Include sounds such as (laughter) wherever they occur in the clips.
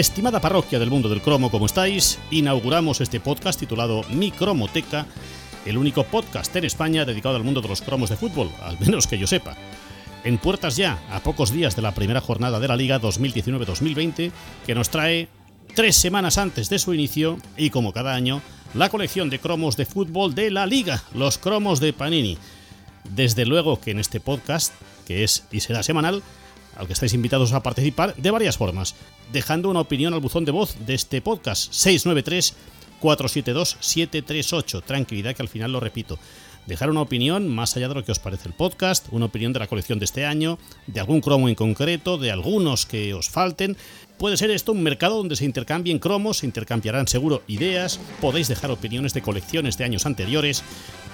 Estimada parroquia del mundo del cromo, ¿cómo estáis? Inauguramos este podcast titulado Mi Cromoteca, el único podcast en España dedicado al mundo de los cromos de fútbol, al menos que yo sepa. En puertas ya, a pocos días de la primera jornada de la Liga 2019-2020, que nos trae tres semanas antes de su inicio y como cada año, la colección de cromos de fútbol de la Liga, los cromos de Panini. Desde luego que en este podcast, que es y será semanal, al que estáis invitados a participar de varias formas, dejando una opinión al buzón de voz de este podcast 693 472 738. Tranquilidad que al final lo repito. Dejar una opinión más allá de lo que os parece el podcast, una opinión de la colección de este año, de algún cromo en concreto, de algunos que os falten. Puede ser esto un mercado donde se intercambien cromos, se intercambiarán seguro ideas, podéis dejar opiniones de colecciones de años anteriores.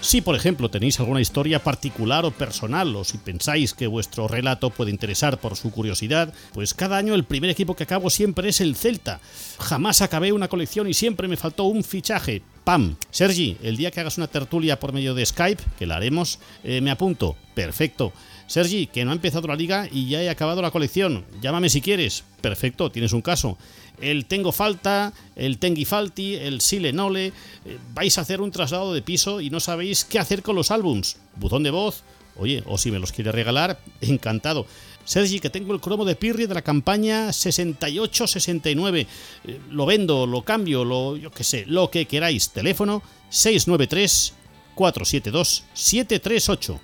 Si por ejemplo tenéis alguna historia particular o personal o si pensáis que vuestro relato puede interesar por su curiosidad, pues cada año el primer equipo que acabo siempre es el Celta. Jamás acabé una colección y siempre me faltó un fichaje. ¡Pam! Sergi, el día que hagas una tertulia por medio de Skype, que la haremos, eh, me apunto. Perfecto. Sergi, que no ha empezado la liga y ya he acabado la colección. Llámame si quieres. Perfecto, tienes un caso. El tengo falta, el tengi falti, el sile nole. Eh, vais a hacer un traslado de piso y no sabéis qué hacer con los álbums. Buzón de voz. Oye, o si me los quiere regalar, (laughs) encantado. Sergi, que tengo el cromo de Pirri de la campaña 68-69. Eh, lo vendo, lo cambio, lo yo qué sé, lo que queráis. Teléfono 693 472 738.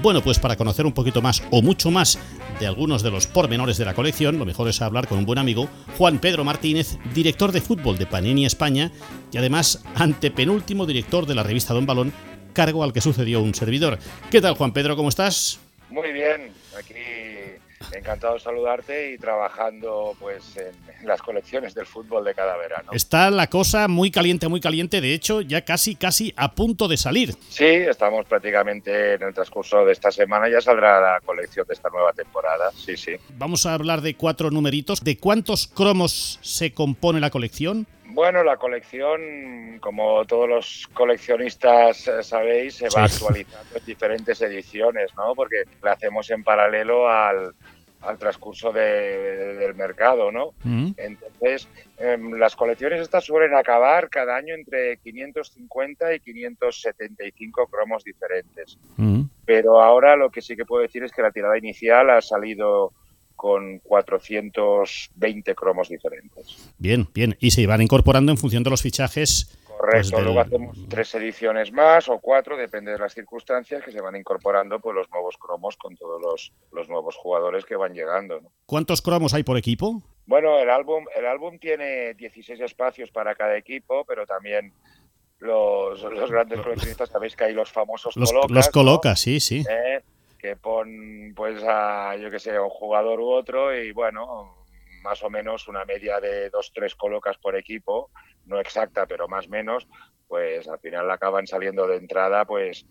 Bueno, pues para conocer un poquito más o mucho más de algunos de los pormenores de la colección, lo mejor es hablar con un buen amigo, Juan Pedro Martínez, director de fútbol de Panini España y además antepenúltimo director de la revista Don Balón, cargo al que sucedió un servidor. ¿Qué tal, Juan Pedro? ¿Cómo estás? Muy bien, aquí encantado de saludarte y trabajando pues en las colecciones del fútbol de cada verano. Está la cosa muy caliente, muy caliente, de hecho ya casi, casi a punto de salir. Sí, estamos prácticamente en el transcurso de esta semana, ya saldrá la colección de esta nueva temporada, sí, sí. Vamos a hablar de cuatro numeritos. ¿De cuántos cromos se compone la colección? Bueno, la colección, como todos los coleccionistas eh, sabéis, se va actualizando en diferentes ediciones, ¿no? Porque la hacemos en paralelo al, al transcurso del mercado, ¿no? Mm. Entonces, em, las colecciones estas suelen acabar cada año entre 550 y 575 cromos diferentes. Mm. Pero ahora lo que sí que puedo decir es que la tirada inicial ha salido con 420 cromos diferentes. Bien, bien. Y se van incorporando en función de los fichajes. Correcto, pues, del- luego hacemos tres ediciones más o cuatro, depende de las circunstancias, que se van incorporando pues, los nuevos cromos con todos los, los nuevos jugadores que van llegando. ¿no? ¿Cuántos cromos hay por equipo? Bueno, el álbum, el álbum tiene 16 espacios para cada equipo, pero también los, los grandes coleccionistas sabéis que hay los famosos Los, colocas, los sí, sí. ¿eh? Que pon pues a yo que sé un jugador u otro y bueno más o menos una media de dos tres colocas por equipo no exacta pero más o menos pues al final acaban saliendo de entrada pues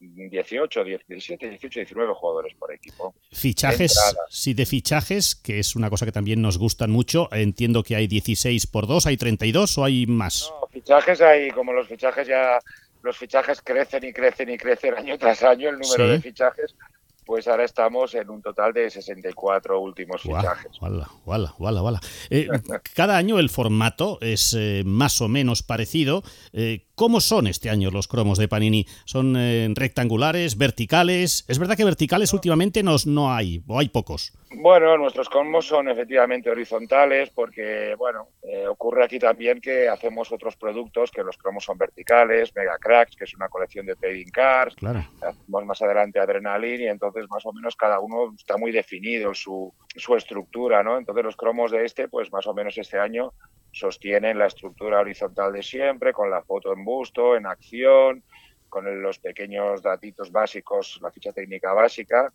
18 17 18 19 jugadores por equipo Fichajes, sí, de fichajes, que es una cosa que también nos gustan mucho. Entiendo que hay 16 por 2, hay 32 o hay más. no, fichajes hay como los fichajes ya los fichajes crecen y crecen y crecen año tras año el número Sí. de fichajes pues ahora estamos en un total de 64 últimos fichajes guala, guala, guala, guala. Eh, (laughs) cada año el formato es eh, más o menos parecido. Eh, ¿Cómo son este año los cromos de Panini? ¿Son eh, rectangulares, verticales? Es verdad que verticales últimamente nos, no hay, o hay pocos. Bueno, nuestros cromos son efectivamente horizontales porque, bueno, eh, ocurre aquí también que hacemos otros productos que los cromos son verticales, Mega Cracks, que es una colección de trading cards, Claro. hacemos más adelante Adrenaline y entonces más o menos cada uno está muy definido su, su estructura, ¿no? Entonces los cromos de este, pues más o menos este año sostienen la estructura horizontal de siempre, con la foto en busto, en acción, con los pequeños datitos básicos, la ficha técnica básica.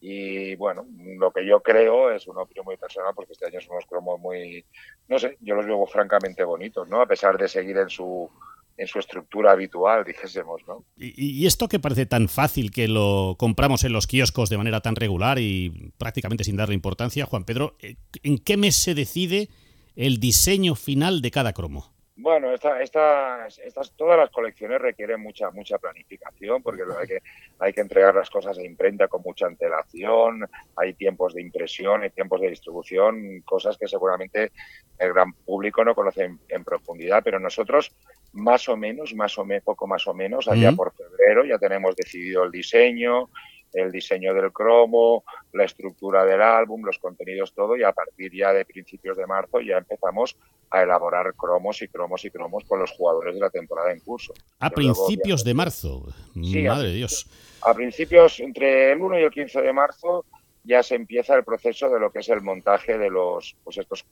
Y bueno, lo que yo creo es una opinión muy personal, porque este año son unos cromos muy, no sé, yo los veo francamente bonitos, ¿no? A pesar de seguir en su, en su estructura habitual, dijésemos, ¿no? Y, y esto que parece tan fácil que lo compramos en los kioscos de manera tan regular y prácticamente sin darle importancia, Juan Pedro, eh, ¿en qué mes se decide el diseño final de cada cromo? Bueno, esta, estas, todas las colecciones requieren mucha mucha planificación porque hay que, hay que entregar las cosas a imprenta con mucha antelación, hay tiempos de impresión, hay tiempos de distribución, cosas que seguramente el gran público no conoce en, profundidad, pero nosotros más o menos, más o menos, poco más o menos, allá por febrero ya tenemos decidido el diseño, el diseño del cromo, la estructura del álbum, los contenidos, todo, y a partir ya de principios de marzo ya empezamos a elaborar cromos y cromos y cromos con los jugadores de la temporada en curso. A principios de marzo, madre de Dios. A principios, entre el 1 y el 15 de marzo, ya se empieza el proceso de lo que es el montaje de los, pues estos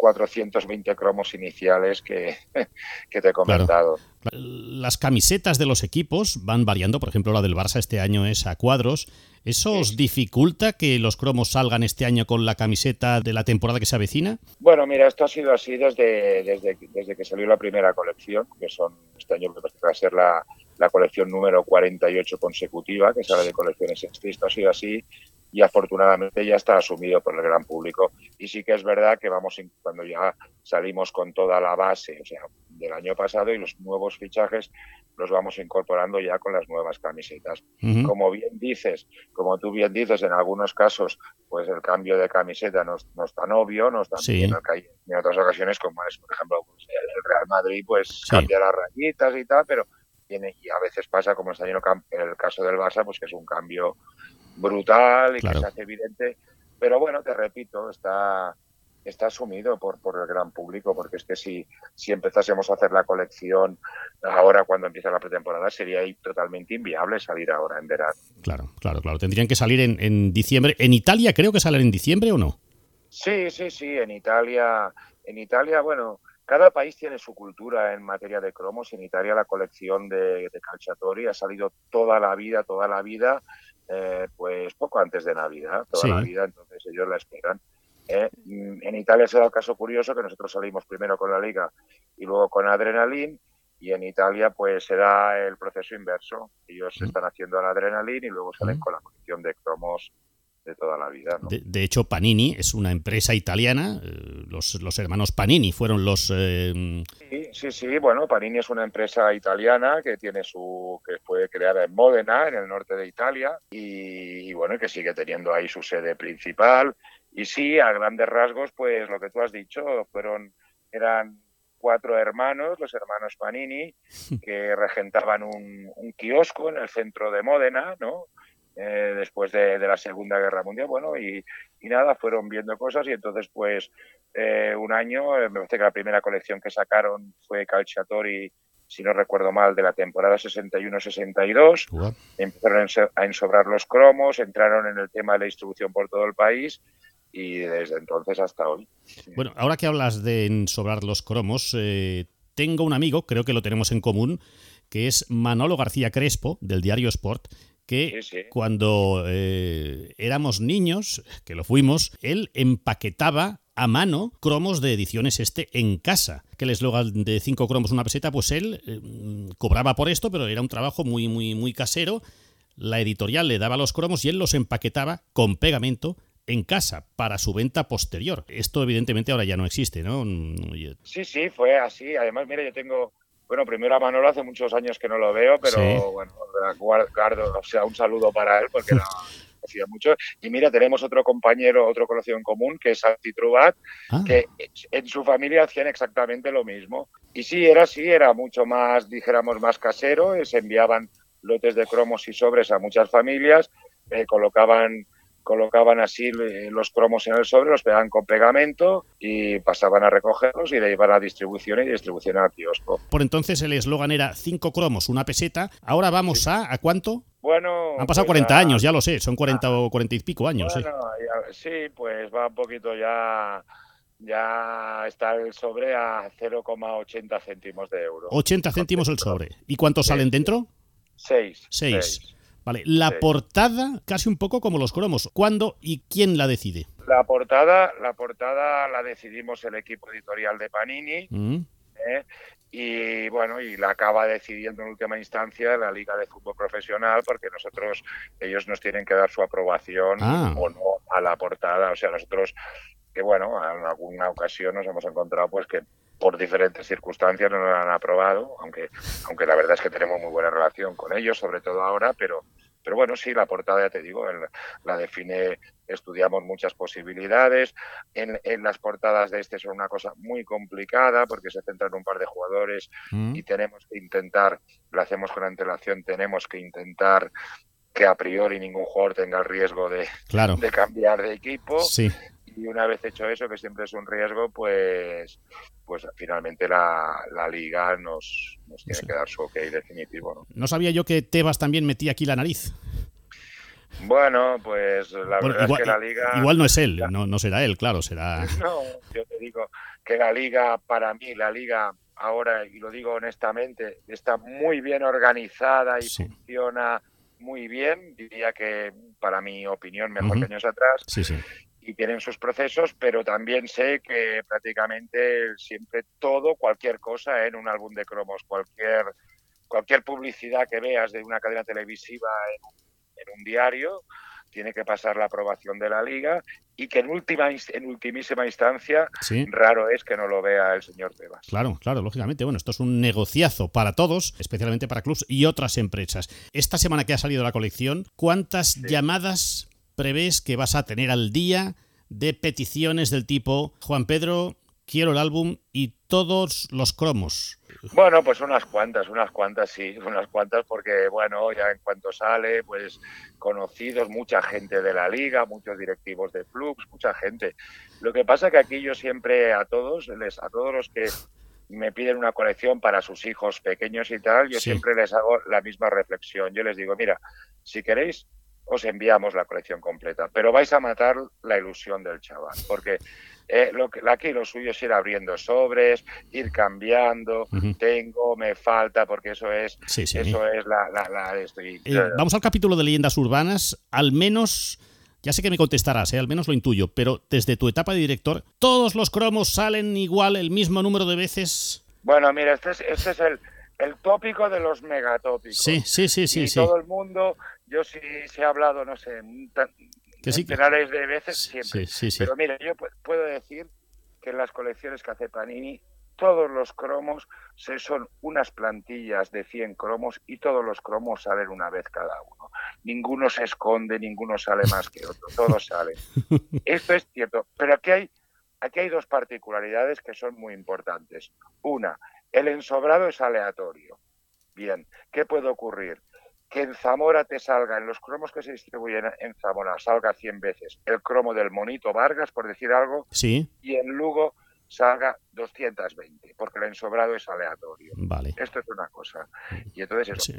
420 cromos iniciales que, (laughs) que te he comentado. Las camisetas de los equipos van variando, por ejemplo la del Barça este año es a cuadros. ¿Eso os dificulta que los cromos salgan este año con la camiseta de la temporada que se avecina? Bueno, mira, esto ha sido así desde, desde, desde que salió la primera colección, que son este año va a ser la, la colección número 48 consecutiva, que sale de colecciones Esto ha sido así y afortunadamente ya está asumido por el gran público. Y sí que es verdad que vamos, cuando ya salimos con toda la base, o sea, del año pasado y los nuevos fichajes los vamos incorporando ya con las nuevas camisetas. Como bien dices, como tú bien dices, en algunos casos, pues el cambio de camiseta no, no es tan obvio, no es tan bien en otras ocasiones, como es, por ejemplo, el Real Madrid, pues cambia las rayitas y tal, pero tiene, y a veces pasa, como está en el caso del Barça, pues que es un cambio brutal y que se hace evidente. Pero bueno, te repito, está, está asumido por, por el gran público, porque es que si, si empezásemos a hacer la colección ahora cuando empieza la pretemporada, sería totalmente inviable salir ahora en verano. Claro, claro, claro. Tendrían que salir en, en diciembre. ¿En Italia creo que salen en diciembre o no? Sí, sí, sí. En Italia, en Italia, bueno, cada país tiene su cultura en materia de cromos. En Italia la colección de, de Calciatori ha salido toda la vida, toda la vida eh, pues poco antes de Navidad, toda la vida, entonces ellos la esperan. Eh, mm, en Italia se da el caso curioso que nosotros salimos primero con la liga y luego con Adrenalin y en Italia pues se da el proceso inverso. Ellos mm. están haciendo la Adrenalin y luego salen mm. con la colección de cromos de toda la vida. De, hecho, Panini es una empresa italiana. Eh, los, los hermanos Panini fueron los. Eh, sí, sí, sí. Bueno, Panini es una empresa italiana que tiene su que fue creada en Módena, en el norte de Italia, y, bueno, que sigue teniendo ahí su sede principal. Y sí, a grandes rasgos, pues lo que tú has dicho, fueron eran cuatro hermanos, los hermanos Panini, que regentaban un, un kiosco en el centro de Módena, ¿no? Eh, después de, la Segunda Guerra Mundial. Bueno, y, nada, fueron viendo cosas y entonces pues eh, un año, eh, me parece que la primera colección que sacaron fue Calciatori, si no recuerdo mal, de la temporada 61-62. Empezaron a ensobrar los cromos, entraron en el tema de la distribución por todo el país y desde entonces hasta hoy. Bueno, ahora que hablas de ensobrar los cromos, tengo un amigo, creo que lo tenemos en común, que es Manolo García Crespo, del diario Sport, que cuando eh, éramos niños, que lo fuimos, él empaquetaba a mano cromos de ediciones este en casa. Que el eslogan de cinco cromos una peseta, pues él eh, cobraba por esto, pero era un trabajo muy, muy, muy casero. La editorial le daba los cromos y él los empaquetaba con pegamento en casa para su venta posterior. Esto evidentemente ahora ya no existe, ¿no? Sí, sí, fue así. Además, mira, yo tengo bueno, primero a Manolo hace muchos años que no lo veo, pero bueno, guardo, o sea, un saludo para él porque lo (laughs) hacía mucho. Y mira, tenemos otro compañero, otro conocido en común, que es Santi Trubat, ah. que en su familia hacían exactamente lo mismo. Y sí, era así, era mucho más, dijéramos, más casero, se enviaban lotes de cromos y sobres a muchas familias, eh, colocaban colocaban así los cromos en el sobre, los pegaban con pegamento y pasaban a recogerlos y de iban a distribución y distribución al kiosco. Por entonces el eslogan era cinco cromos, una peseta. Ahora vamos a ¿a cuánto? Bueno, han pasado 40 pues años, ya lo sé, son 40 o 40 y pico años. sí, pues va un poquito ya ya está el sobre a 0,80 céntimos de euro. 80 céntimos el sobre. ¿Y cuántos salen dentro? Seis. Seis. Vale, la portada, casi un poco como los cromos. ¿Cuándo y quién la decide? La portada, la portada la decidimos el equipo editorial de Panini. Mm. ¿eh? Y bueno, y la acaba decidiendo en última instancia la Liga de Fútbol Profesional, porque nosotros, ellos nos tienen que dar su aprobación ah. o no a la portada. O sea, nosotros, que bueno, en alguna ocasión nos hemos encontrado pues que por diferentes circunstancias no nos han aprobado, aunque, aunque la verdad es que tenemos muy buena relación con ellos, sobre todo ahora, pero, pero bueno, sí, la portada, ya te digo, la define, estudiamos muchas posibilidades. En, en, las portadas de este son una cosa muy complicada porque se centran en un par de jugadores mm. y tenemos que intentar, lo hacemos con antelación, tenemos que intentar que a priori ningún jugador tenga el riesgo de, de cambiar de equipo. Sí y una vez hecho eso, que siempre es un riesgo, pues, pues finalmente la, la liga nos, nos tiene que dar su ok definitivo. ¿no? no sabía yo que Tebas también metía aquí la nariz. Bueno, pues la verdad igual, es que la liga... Igual no es él, no, no será él, claro, será... (laughs) No, yo te digo que la liga, para mí, la liga ahora, y lo digo honestamente, está muy bien organizada y funciona muy bien, diría que para mi opinión mejor que años atrás. Sí, sí y tienen sus procesos, pero también sé que prácticamente siempre todo, cualquier cosa en un álbum de cromos, cualquier, cualquier publicidad que veas de una cadena televisiva en, un diario, tiene que pasar la aprobación de la liga y que en última en ultimísima instancia raro es que no lo vea el señor Tebas. Claro, claro, lógicamente. Bueno, esto es un negociazo para todos, especialmente para clubs y otras empresas. Esta semana que ha salido la colección, ¿cuántas llamadas prevés que vas a tener al día de peticiones del tipo Juan Pedro, quiero el álbum y todos los cromos? Bueno, pues unas cuantas, unas cuantas, sí, (laughs) unas cuantas, porque bueno, ya en cuanto sale, pues conocidos, mucha gente de la liga, muchos directivos de clubs, mucha gente. Lo que pasa que aquí yo siempre a todos, les, a todos los que me piden una colección para sus hijos pequeños y tal, yo siempre les hago la misma reflexión. Yo les digo, mira, si queréis os enviamos la colección completa. Pero vais a matar la ilusión del chaval, porque eh, lo que, aquí lo suyo es ir abriendo sobres, ir cambiando, tengo, me falta, porque eso es, Eso es la... la, eh, vamos al capítulo de leyendas urbanas, al menos... Ya sé que me contestarás, ¿eh? al menos lo intuyo, pero desde tu etapa de director, ¿todos los cromos salen igual el mismo número de veces? Bueno, mira, este es, este es el, el tópico de los megatópicos. Sí, sí, sí, sí. Y todo el mundo yo sí se he hablado, no sé, centenares de veces siempre. Pero mira, yo puedo decir que en las colecciones que hace Panini, todos los cromos se son unas plantillas de 100 cromos y todos los cromos salen una vez cada uno. Ninguno se esconde, ninguno sale más que otro, todos (laughs) salen. Esto es cierto, pero aquí hay, aquí hay dos particularidades que son muy importantes. Una, el ensobrado es aleatorio. Bien, ¿qué puede ocurrir? Que en Zamora te salga, en los cromos que se distribuyen en Zamora, salga 100 veces el cromo del Monito Vargas, por decir algo, sí. y en Lugo salga 220, porque el ensobrado es aleatorio. Vale. Esto es una cosa. Y entonces eso.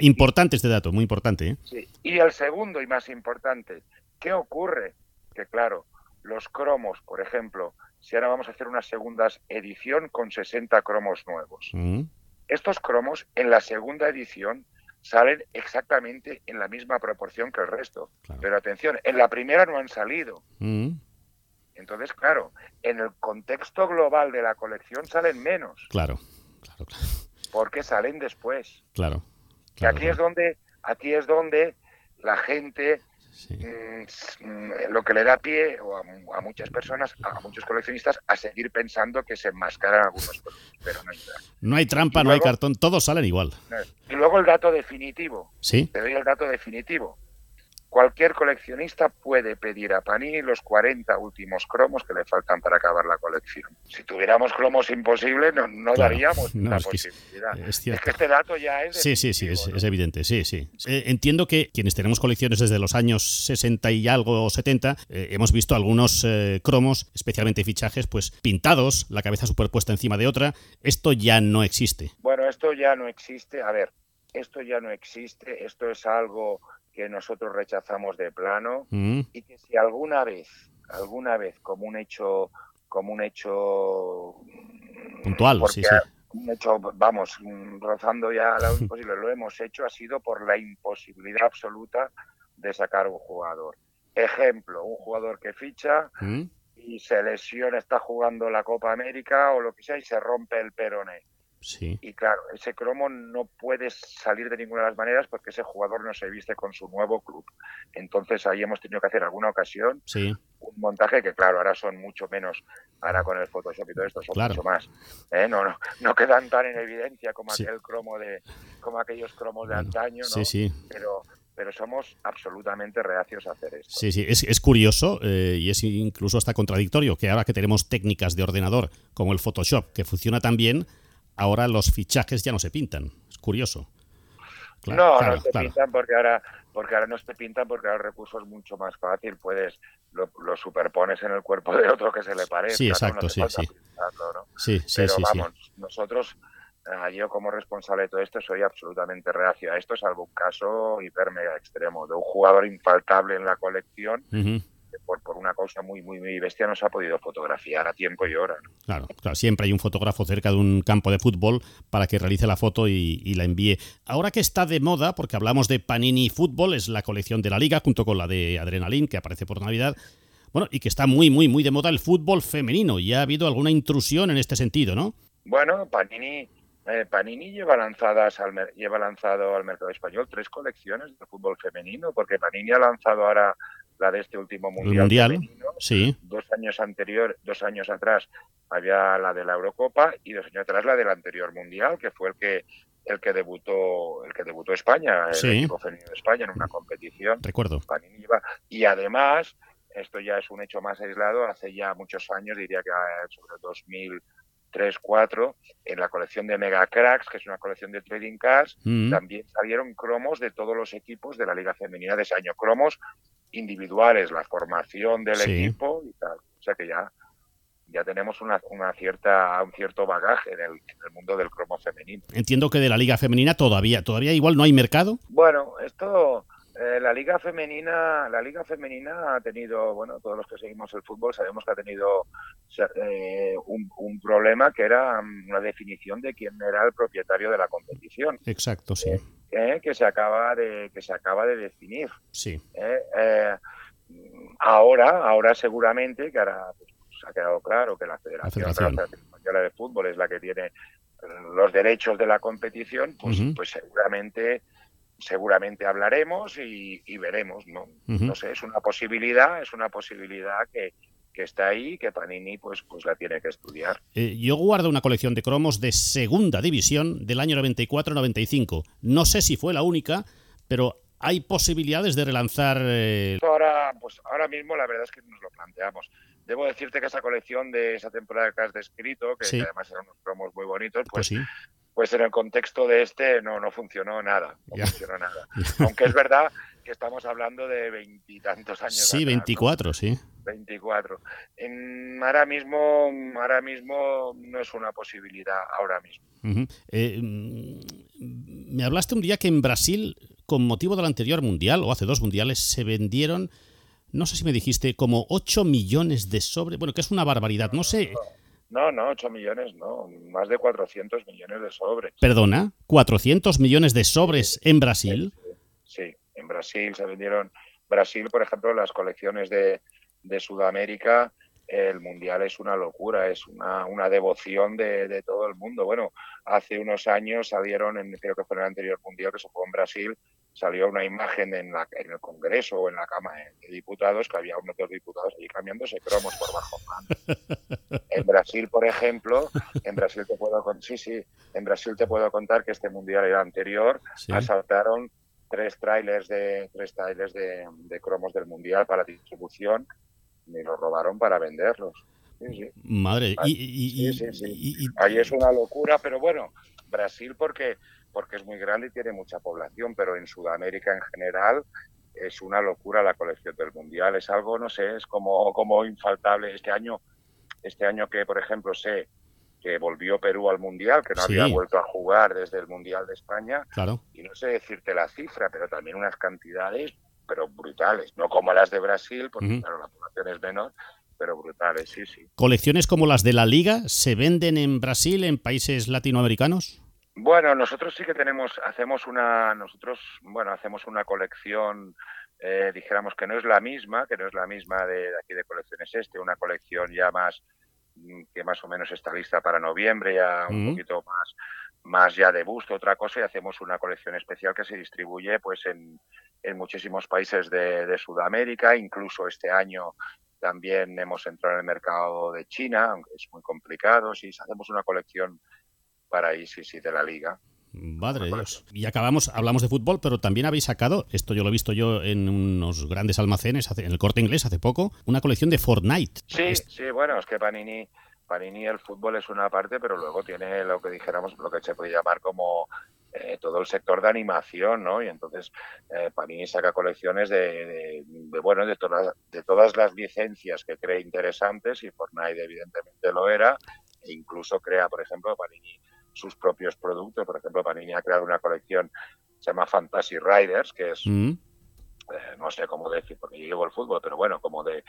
Importante este dato, muy importante. ¿eh? Sí. Y el segundo y más importante, ¿qué ocurre? Que claro, los cromos, por ejemplo, si ahora vamos a hacer una segunda edición con 60 cromos nuevos. Mm. Estos cromos en la segunda edición salen exactamente en la misma proporción que el resto. Pero atención, en la primera no han salido. Mm. Entonces, claro, en el contexto global de la colección salen menos. Claro, claro, claro. Porque salen después. Claro. y aquí es donde, aquí es donde la gente Mm, lo que le da pie a, muchas personas, a muchos coleccionistas, a seguir pensando que se enmascaran algunos productos, pero no hay trampa. No hay trampa, no hay cartón, todos salen igual. Y luego el dato definitivo. Sí. Te doy el dato definitivo. Cualquier coleccionista puede pedir a Panini los 40 últimos cromos que le faltan para acabar la colección. Si tuviéramos cromos imposibles, no, daríamos (laughs) la posibilidad. Es, que este dato ya es. Sí, sí, sí, es, evidente. Sí, sí. Eh, entiendo que quienes tenemos colecciones desde los años 60 y algo o 70, eh, hemos visto algunos eh, cromos, especialmente fichajes, pues pintados, la cabeza superpuesta encima de otra. Esto ya no existe. Bueno, esto ya no existe. A ver, esto ya no existe. Esto es algo que nosotros rechazamos de plano mm. y que si alguna vez, alguna vez como un hecho, como un hecho puntual, sí, sí. Un hecho, vamos, rozando ya lo (laughs) imposible, lo hemos hecho, ha sido por la imposibilidad absoluta de sacar un jugador. Ejemplo, un jugador que ficha mm. y se lesiona, está jugando la Copa América o lo que sea y se rompe el peroné Sí. Y claro, ese cromo no puede salir de ninguna de las maneras porque ese jugador no se viste con su nuevo club. Entonces ahí hemos tenido que hacer alguna ocasión Sí. un montaje que claro, ahora son mucho menos, ahora con el Photoshop y todo esto son Claro. mucho más. ¿eh? No, no, no quedan tan en evidencia como Sí. aquel cromo de, como aquellos cromos de Bueno, antaño, Sí, ¿no? sí. Pero, pero somos absolutamente reacios a hacer esto. Sí, sí, es, es curioso eh, y es incluso hasta contradictorio que ahora que tenemos técnicas de ordenador como el Photoshop que funciona tan bien, ahora los fichajes ya no se pintan. Es curioso. Claro, no, claro, no claro. pintan porque ahora, porque ahora no te pintan porque ahora el recurso es mucho más fácil, puedes, lo, lo superpones en el cuerpo de otro que se le parezca. Sí, exacto, No sí, sí. pintarlo, ¿no? Sí, sí, pero sí, sí. vamos, nosotros, eh, yo como responsable de todo esto, soy absolutamente reacio a esto, salvo un caso hiper mega extremo de un jugador infaltable en la colección por, por una causa muy, muy, muy bestia no se ha podido fotografiar a tiempo y hora. ¿no? Claro, claro, siempre hay un fotógrafo cerca de un campo de fútbol para que realice la foto y, y la envíe. Ahora que está de moda, porque hablamos de Panini Fútbol, es la colección de la liga, junto con la de Adrenalin, que aparece por Navidad. Bueno, y que está muy, muy, muy de moda el fútbol femenino. Y ha habido alguna intrusión en este sentido, ¿no? Bueno, Panini, eh, Panini lleva lanzadas al lleva lanzado al mercado español tres colecciones de fútbol femenino, porque Panini ha lanzado ahora la de este último mundial, Mundial. femenino. Sí, Dos años anterior, dos años atrás había la de la Eurocopa y dos años atrás la del anterior mundial, que fue el que el que debutó el que debutó España, el Sí. equipo femenino de España en una competición. recuerdo. Y además esto ya es un hecho más aislado hace ya muchos años diría que ah, sobre 2003 4 en la colección de Mega Cracks que es una colección de trading cards Mm, también salieron cromos de todos los equipos de la liga femenina de ese año cromos individuales la formación del Sí. equipo y tal o sea que ya ya tenemos una, una cierta un cierto bagaje en el, en el mundo del cromo femenino Entiendo que de la liga femenina todavía, todavía igual no hay mercado. Bueno, esto, eh, la liga femenina, la liga femenina ha tenido, bueno, todos los que seguimos el fútbol sabemos que ha tenido eh, un, un problema que era mm, una definición de quién era el propietario de la competición, Exacto, sí. eh, que se acaba de, que se acaba de definir. Sí. eh. Eh, ahora, ahora seguramente que ahora pues, ha quedado claro que la Federación, La Federación. Española de Fútbol es la que tiene eh, los derechos de la competición, pues, pues seguramente seguramente hablaremos y, y veremos, ¿no? No sé, es una posibilidad, es una posibilidad que, que está ahí, que Panini pues, pues la tiene que estudiar. Eh, yo guardo una colección de cromos de segunda división del año 94-95. No sé si fue la única, pero hay posibilidades de relanzar. eh, Ahora, pues ahora mismo la verdad es que nos lo planteamos. Debo decirte que esa colección de esa temporada que has descrito, que, Sí. que además eran unos cromos muy bonitos, pues pues, sí. Pues en el contexto de este no, no funcionó nada. No Ya. funcionó nada. Aunque es verdad que estamos hablando de veintitantos años. Sí. 24, sí. 24. En- ahora mismo, ahora mismo no es una posibilidad ahora mismo. Eh, mm, me hablaste un día que en Brasil, con motivo del anterior mundial, o hace dos mundiales, se vendieron, no sé si me dijiste, como 8 millones de sobres. Bueno, que es una barbaridad. No sé, No, no, 8 millones, no, más de 400 millones de sobres. perdona, 400 millones de sobres en Brasil. Sí, en Brasil se vendieron. Brasil, por ejemplo, las colecciones de, de Sudamérica, el mundial es una locura, es una, una devoción de, de todo el mundo. Bueno, hace unos años salieron, en, creo que fue en el anterior mundial que se jugó en Brasil, salió una imagen en, la, en el Congreso o en la Cámara de Diputados que había unos dos diputados allí cambiándose cromos por bajo mano. (laughs) En Brasil, por ejemplo, en Brasil te puedo con- sí, sí, en Brasil te puedo contar que este mundial era anterior, Sí. asaltaron tres trailers de tres trailers de, de cromos del mundial para distribución y los robaron para venderlos. Sí, sí. Madre, y, y- y- sí. y- y- Ahí es una locura, pero bueno, Brasil porque porque es muy grande y tiene mucha población, pero en Sudamérica en general es una locura la colección del mundial. Es algo, no sé, es como como infaltable. Este año, este año que por ejemplo sé que volvió Perú al mundial, que no Sí. había vuelto a jugar desde el mundial de España, claro. y no sé decirte la cifra, pero también unas cantidades, pero brutales, no como las de Brasil, porque claro, la población es menor, pero brutales, sí, sí. ¿Colecciones como las de la Liga se venden en Brasil, en países latinoamericanos? Bueno, nosotros sí que tenemos, hacemos una, nosotros, bueno, hacemos una colección, eh, dijéramos que no es la misma, que no es la misma de, de aquí de colecciones este, una colección ya más que más o menos está lista para noviembre, ya un poquito más más ya de busto, otra cosa, y hacemos una colección especial que se distribuye pues en, en muchísimos países de, de, Sudamérica, incluso este año también hemos entrado en el mercado de China, aunque es muy complicado, si hacemos una colección para ISIS de la liga. Madre Dios. Y acabamos, hablamos de fútbol, pero también habéis sacado, esto yo lo he visto yo en unos grandes almacenes, en el corte inglés hace poco, una colección de Fortnite. Sí, sí, bueno, es que Panini, Panini el fútbol es una parte, pero luego tiene lo que dijéramos, lo que se puede llamar como eh, todo el sector de animación, ¿no? Y entonces eh, Panini saca colecciones de, bueno, de todas, de todas las licencias que cree interesantes y Fortnite evidentemente lo era, e incluso crea, por ejemplo, Panini sus propios productos. Por ejemplo, Panini ha creado una colección se llama Fantasy Riders, que es, mm. eh, no sé cómo decir, porque yo llevo el fútbol, pero bueno, como de,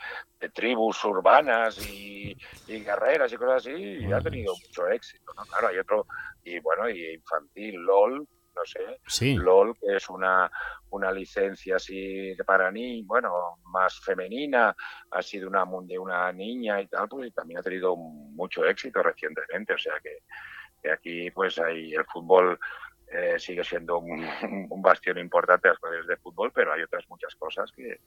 tribus urbanas y, guerreras y cosas así, y ha tenido mucho éxito. ¿no? Claro, hay otro, y bueno, y infantil, LOL, no sé, LOL, que es una, una licencia así para niños, bueno, más femenina, ha sido una de una niña y tal, pues y también ha tenido mucho éxito recientemente, o sea que que aquí pues hay el fútbol eh, sigue siendo un, (laughs) bastión importante a las de fútbol, pero hay otras muchas cosas que,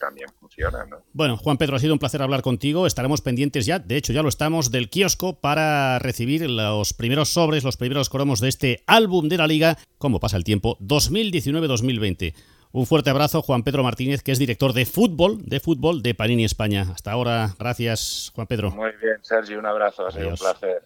también funcionan. Bueno, Juan Pedro, ha sido un placer hablar contigo. Estaremos pendientes ya, de hecho ya lo estamos, del kiosco para recibir los primeros sobres, los primeros cromos de este álbum de la liga, como pasa el tiempo, 2019-2020. Un fuerte abrazo, Juan Pedro Martínez, que es director de fútbol, de fútbol de Panini España. Hasta ahora, gracias, Juan Pedro. Muy bien, Sergio, un abrazo, ha sido un placer.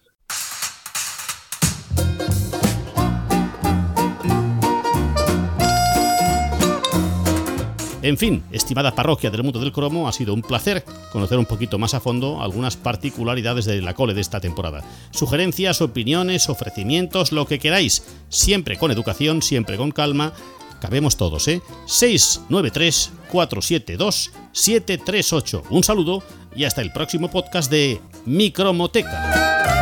En fin, estimada parroquia del mundo del cromo, ha sido un placer conocer un poquito más a fondo algunas particularidades de la cole de esta temporada. Sugerencias, opiniones, ofrecimientos, lo que queráis, siempre con educación, siempre con calma. Cabemos todos, ¿eh? 693-472-738. Un saludo y hasta el próximo podcast de Micromoteca.